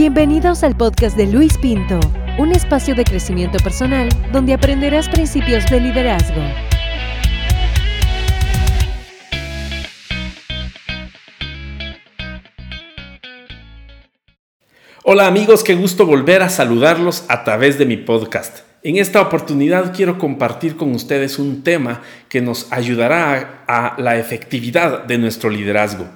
Bienvenidos al podcast de Luis Pinto, un espacio de crecimiento personal donde aprenderás principios de liderazgo. Hola amigos, qué gusto volver a saludarlos a través de mi podcast. En esta oportunidad quiero compartir con ustedes un tema que nos ayudará a la efectividad de nuestro liderazgo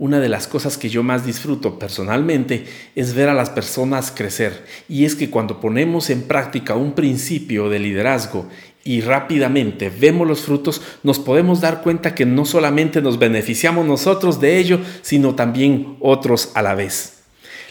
una de las cosas que yo más disfruto personalmente es ver a las personas crecer. Y es que cuando ponemos en práctica un principio de liderazgo y rápidamente vemos los frutos, nos podemos dar cuenta que no solamente nos beneficiamos nosotros de ello, sino también otros a la vez.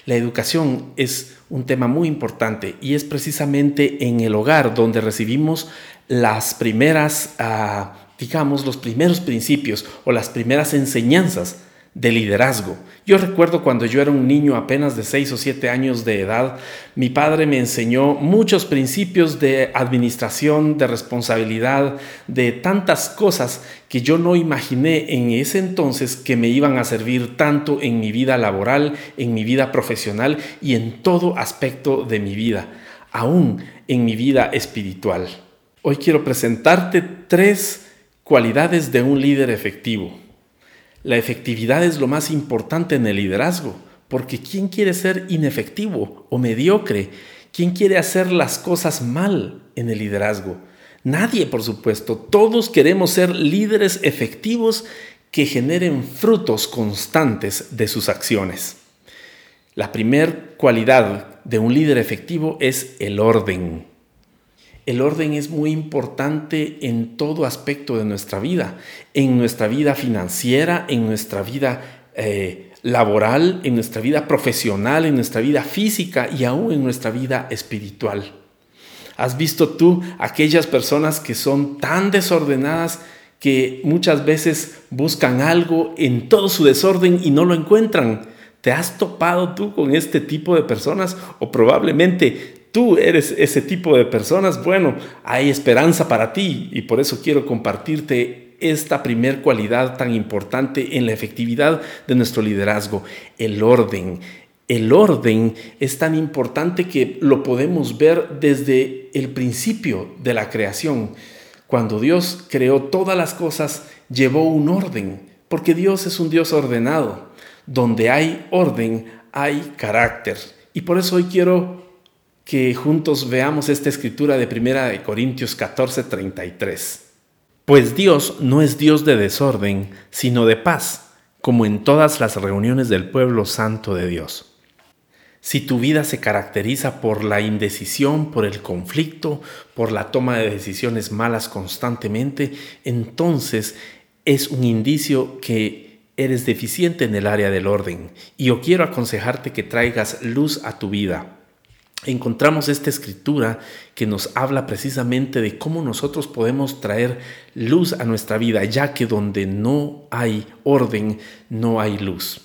La educación es un tema muy importante y es precisamente en el hogar donde recibimos las primeras, ah, digamos, los primeros principios o las primeras enseñanzas de liderazgo. Yo recuerdo cuando yo era un niño apenas de 6 o 7 años de edad, mi padre me enseñó muchos principios de administración, de responsabilidad, de tantas cosas que yo no imaginé en ese entonces que me iban a servir tanto en mi vida laboral, en mi vida profesional y en todo aspecto de mi vida, aún en mi vida espiritual. Hoy quiero presentarte tres cualidades de un líder efectivo. La efectividad es lo más importante en el liderazgo, porque ¿quién quiere ser inefectivo o mediocre? ¿Quién quiere hacer las cosas mal en el liderazgo? Nadie, por supuesto. Todos queremos ser líderes efectivos que generen frutos constantes de sus acciones. La primera cualidad de un líder efectivo es el orden. El orden es muy importante en todo aspecto de nuestra vida, en nuestra vida financiera, en nuestra vida eh, laboral, en nuestra vida profesional, en nuestra vida física y aún en nuestra vida espiritual. ¿Has visto tú aquellas personas que son tan desordenadas que muchas veces buscan algo en todo su desorden y no lo encuentran? ¿Te has topado tú con este tipo de personas? O probablemente tú eres ese tipo de personas, bueno, hay esperanza para ti y por eso quiero compartirte esta primer cualidad tan importante en la efectividad de nuestro liderazgo, el orden. El orden es tan importante que lo podemos ver desde el principio de la creación. Cuando Dios creó todas las cosas, llevó un orden, porque Dios es un Dios ordenado. Donde hay orden, hay carácter. Y por eso hoy quiero que juntos veamos esta escritura de 1 Corintios 14, 33. Pues Dios no es Dios de desorden, sino de paz, como en todas las reuniones del pueblo santo de Dios. Si tu vida se caracteriza por la indecisión, por el conflicto, por la toma de decisiones malas constantemente, entonces es un indicio que eres deficiente en el área del orden. Y yo quiero aconsejarte que traigas luz a tu vida encontramos esta escritura que nos habla precisamente de cómo nosotros podemos traer luz a nuestra vida, ya que donde no hay orden, no hay luz.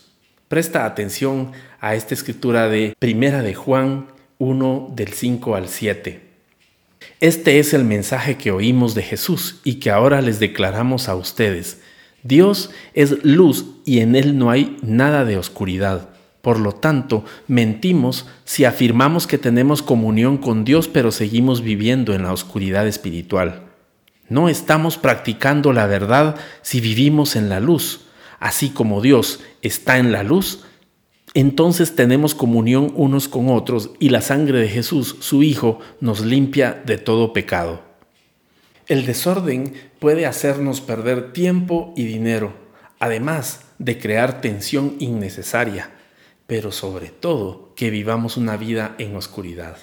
Presta atención a esta escritura de Primera de Juan 1 del 5 al 7. Este es el mensaje que oímos de Jesús y que ahora les declaramos a ustedes. Dios es luz y en él no hay nada de oscuridad. Por lo tanto, mentimos si afirmamos que tenemos comunión con Dios pero seguimos viviendo en la oscuridad espiritual. No estamos practicando la verdad si vivimos en la luz. Así como Dios está en la luz, entonces tenemos comunión unos con otros y la sangre de Jesús, su Hijo, nos limpia de todo pecado. El desorden puede hacernos perder tiempo y dinero, además de crear tensión innecesaria pero sobre todo que vivamos una vida en oscuridad.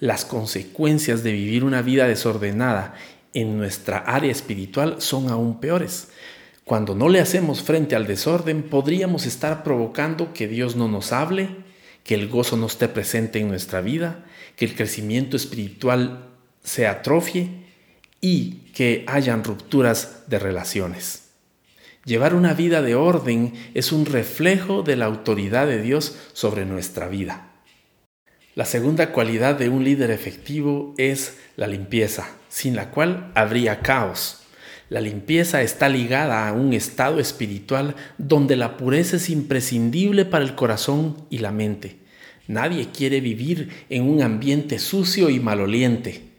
Las consecuencias de vivir una vida desordenada en nuestra área espiritual son aún peores. Cuando no le hacemos frente al desorden, podríamos estar provocando que Dios no nos hable, que el gozo no esté presente en nuestra vida, que el crecimiento espiritual se atrofie y que hayan rupturas de relaciones. Llevar una vida de orden es un reflejo de la autoridad de Dios sobre nuestra vida. La segunda cualidad de un líder efectivo es la limpieza, sin la cual habría caos. La limpieza está ligada a un estado espiritual donde la pureza es imprescindible para el corazón y la mente. Nadie quiere vivir en un ambiente sucio y maloliente.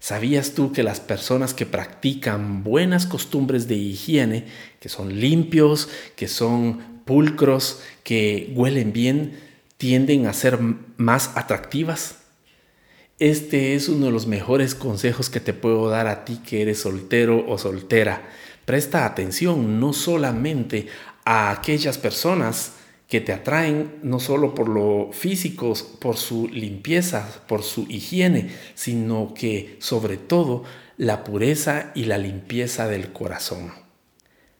¿Sabías tú que las personas que practican buenas costumbres de higiene, que son limpios, que son pulcros, que huelen bien, tienden a ser más atractivas? Este es uno de los mejores consejos que te puedo dar a ti que eres soltero o soltera. Presta atención no solamente a aquellas personas que te atraen no solo por lo físico, por su limpieza, por su higiene, sino que sobre todo la pureza y la limpieza del corazón.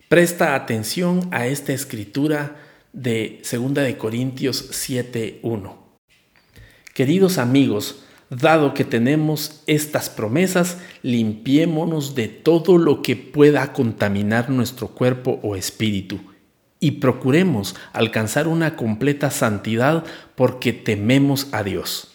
Presta atención a esta escritura de 2 de Corintios 7:1. Queridos amigos, Dado que tenemos estas promesas, limpiémonos de todo lo que pueda contaminar nuestro cuerpo o espíritu y procuremos alcanzar una completa santidad porque tememos a Dios.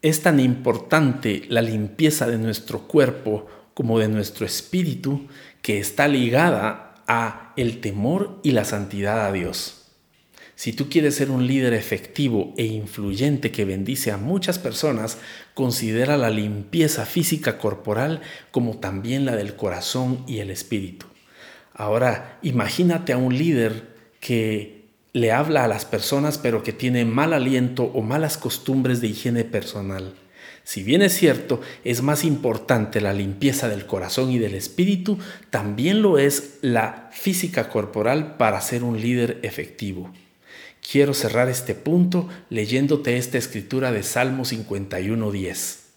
Es tan importante la limpieza de nuestro cuerpo como de nuestro espíritu que está ligada a el temor y la santidad a Dios. Si tú quieres ser un líder efectivo e influyente que bendice a muchas personas, considera la limpieza física corporal como también la del corazón y el espíritu. Ahora, imagínate a un líder que le habla a las personas pero que tiene mal aliento o malas costumbres de higiene personal. Si bien es cierto, es más importante la limpieza del corazón y del espíritu, también lo es la física corporal para ser un líder efectivo. Quiero cerrar este punto leyéndote esta escritura de Salmo 51.10.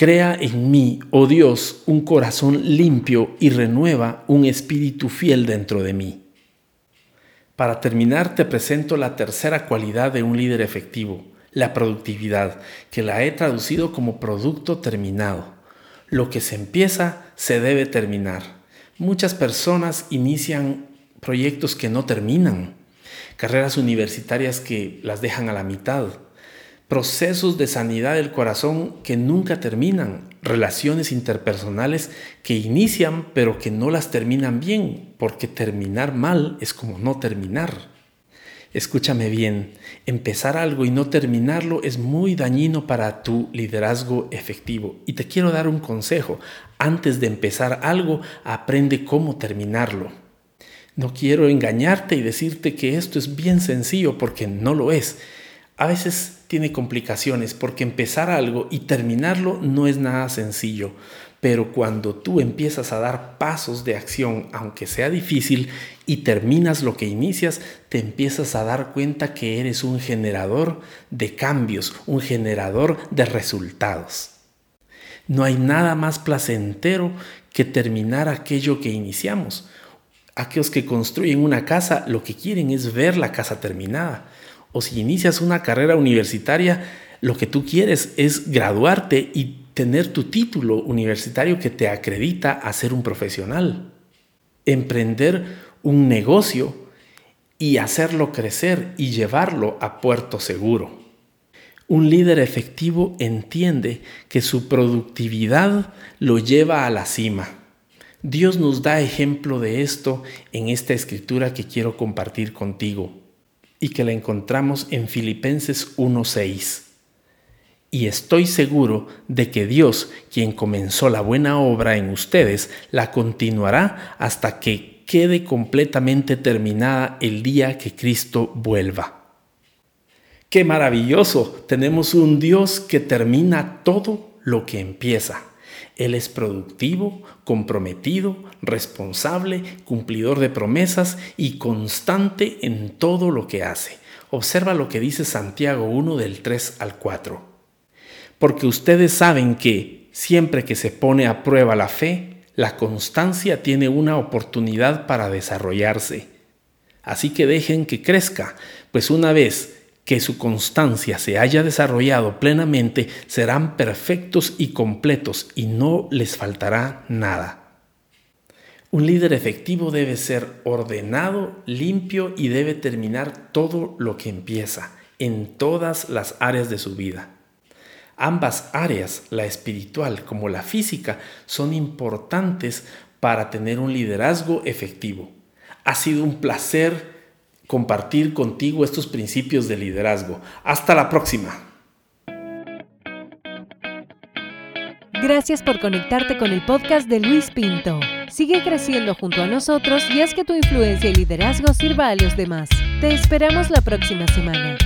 Crea en mí, oh Dios, un corazón limpio y renueva un espíritu fiel dentro de mí. Para terminar, te presento la tercera cualidad de un líder efectivo, la productividad, que la he traducido como producto terminado. Lo que se empieza se debe terminar. Muchas personas inician proyectos que no terminan carreras universitarias que las dejan a la mitad, procesos de sanidad del corazón que nunca terminan, relaciones interpersonales que inician pero que no las terminan bien, porque terminar mal es como no terminar. Escúchame bien, empezar algo y no terminarlo es muy dañino para tu liderazgo efectivo. Y te quiero dar un consejo. Antes de empezar algo, aprende cómo terminarlo. No quiero engañarte y decirte que esto es bien sencillo porque no lo es. A veces tiene complicaciones porque empezar algo y terminarlo no es nada sencillo. Pero cuando tú empiezas a dar pasos de acción, aunque sea difícil, y terminas lo que inicias, te empiezas a dar cuenta que eres un generador de cambios, un generador de resultados. No hay nada más placentero que terminar aquello que iniciamos aquellos que construyen una casa lo que quieren es ver la casa terminada. O si inicias una carrera universitaria, lo que tú quieres es graduarte y tener tu título universitario que te acredita a ser un profesional. Emprender un negocio y hacerlo crecer y llevarlo a puerto seguro. Un líder efectivo entiende que su productividad lo lleva a la cima Dios nos da ejemplo de esto en esta escritura que quiero compartir contigo y que la encontramos en Filipenses 1:6. Y estoy seguro de que Dios, quien comenzó la buena obra en ustedes, la continuará hasta que quede completamente terminada el día que Cristo vuelva. ¡Qué maravilloso! Tenemos un Dios que termina todo lo que empieza. Él es productivo, comprometido, responsable, cumplidor de promesas y constante en todo lo que hace. Observa lo que dice Santiago 1 del 3 al 4. Porque ustedes saben que siempre que se pone a prueba la fe, la constancia tiene una oportunidad para desarrollarse. Así que dejen que crezca, pues una vez que su constancia se haya desarrollado plenamente, serán perfectos y completos y no les faltará nada. Un líder efectivo debe ser ordenado, limpio y debe terminar todo lo que empieza en todas las áreas de su vida. Ambas áreas, la espiritual como la física, son importantes para tener un liderazgo efectivo. Ha sido un placer compartir contigo estos principios de liderazgo. Hasta la próxima. Gracias por conectarte con el podcast de Luis Pinto. Sigue creciendo junto a nosotros y haz que tu influencia y liderazgo sirva a los demás. Te esperamos la próxima semana.